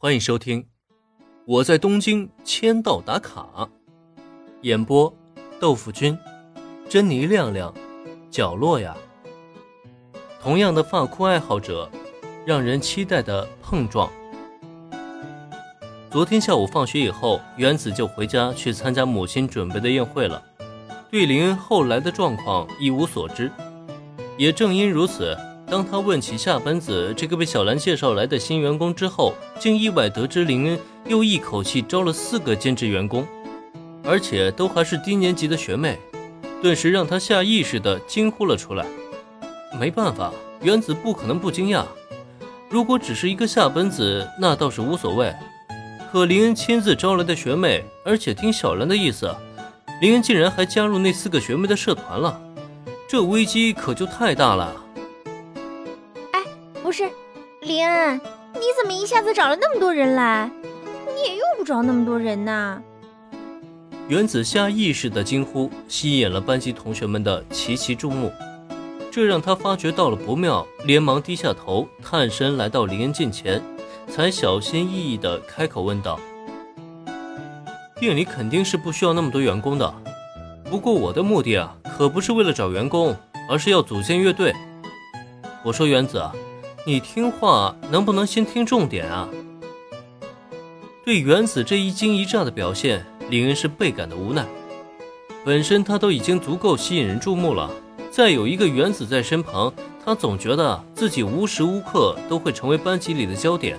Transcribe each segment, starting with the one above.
欢迎收听《我在东京签到打卡》，演播：豆腐君、珍妮亮亮、角落呀。同样的发箍爱好者，让人期待的碰撞。昨天下午放学以后，原子就回家去参加母亲准备的宴会了，对林恩后来的状况一无所知。也正因如此。当他问起夏本子这个被小兰介绍来的新员工之后，竟意外得知林恩又一口气招了四个兼职员工，而且都还是低年级的学妹，顿时让他下意识的惊呼了出来。没办法，原子不可能不惊讶。如果只是一个夏本子，那倒是无所谓。可林恩亲自招来的学妹，而且听小兰的意思，林恩竟然还加入那四个学妹的社团了，这危机可就太大了。不是，林恩，你怎么一下子找了那么多人来？你也用不着那么多人呐！原子下意识的惊呼，吸引了班级同学们的齐齐注目，这让他发觉到了不妙，连忙低下头，探身来到林恩近前，才小心翼翼的开口问道：“店里肯定是不需要那么多员工的，不过我的目的啊，可不是为了找员工，而是要组建乐队。我说原子啊。”你听话能不能先听重点啊？对原子这一惊一乍的表现，林恩是倍感的无奈。本身他都已经足够吸引人注目了，再有一个原子在身旁，他总觉得自己无时无刻都会成为班级里的焦点。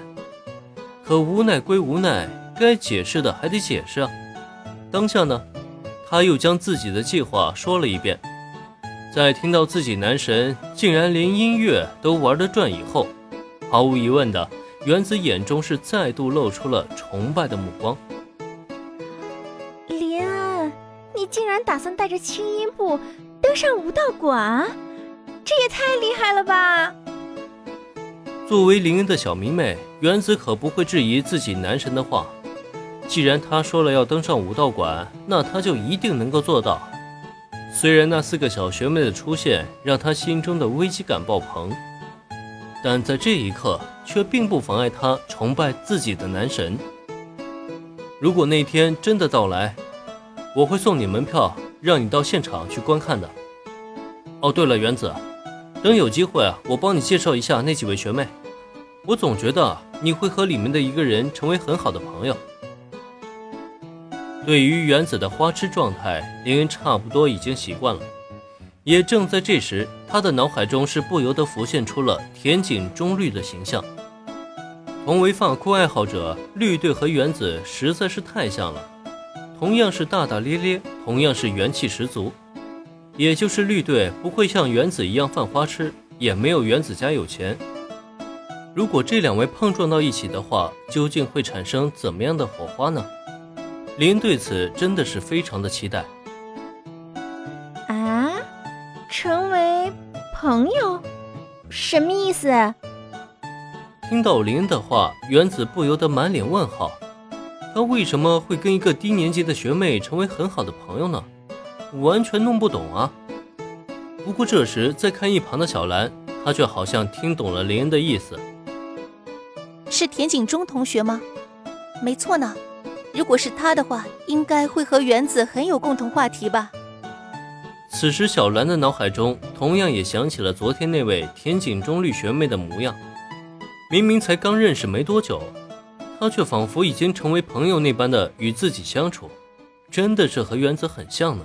可无奈归无奈，该解释的还得解释啊。当下呢，他又将自己的计划说了一遍。在听到自己男神竟然连音乐都玩得转以后，毫无疑问的，原子眼中是再度露出了崇拜的目光。林恩，你竟然打算带着轻音部登上武道馆，这也太厉害了吧！作为林恩的小迷妹，原子可不会质疑自己男神的话。既然他说了要登上武道馆，那他就一定能够做到。虽然那四个小学妹的出现让他心中的危机感爆棚，但在这一刻却并不妨碍他崇拜自己的男神。如果那天真的到来，我会送你门票，让你到现场去观看的。哦，对了，原子，等有机会，我帮你介绍一下那几位学妹。我总觉得你会和里面的一个人成为很好的朋友。对于原子的花痴状态，林恩差不多已经习惯了。也正在这时，他的脑海中是不由得浮现出了田井中绿的形象。同为发箍爱好者，绿队和原子实在是太像了。同样是大大咧咧，同样是元气十足。也就是绿队不会像原子一样犯花痴，也没有原子家有钱。如果这两位碰撞到一起的话，究竟会产生怎么样的火花呢？林对此真的是非常的期待。啊，成为朋友，什么意思？听到林的话，原子不由得满脸问号。他为什么会跟一个低年级的学妹成为很好的朋友呢？完全弄不懂啊。不过这时，再看一旁的小兰，她却好像听懂了林恩的意思。是田景中同学吗？没错呢。如果是他的话，应该会和原子很有共同话题吧。此时，小兰的脑海中同样也想起了昨天那位田井中绿学妹的模样。明明才刚认识没多久，她却仿佛已经成为朋友那般的与自己相处，真的是和原子很像呢。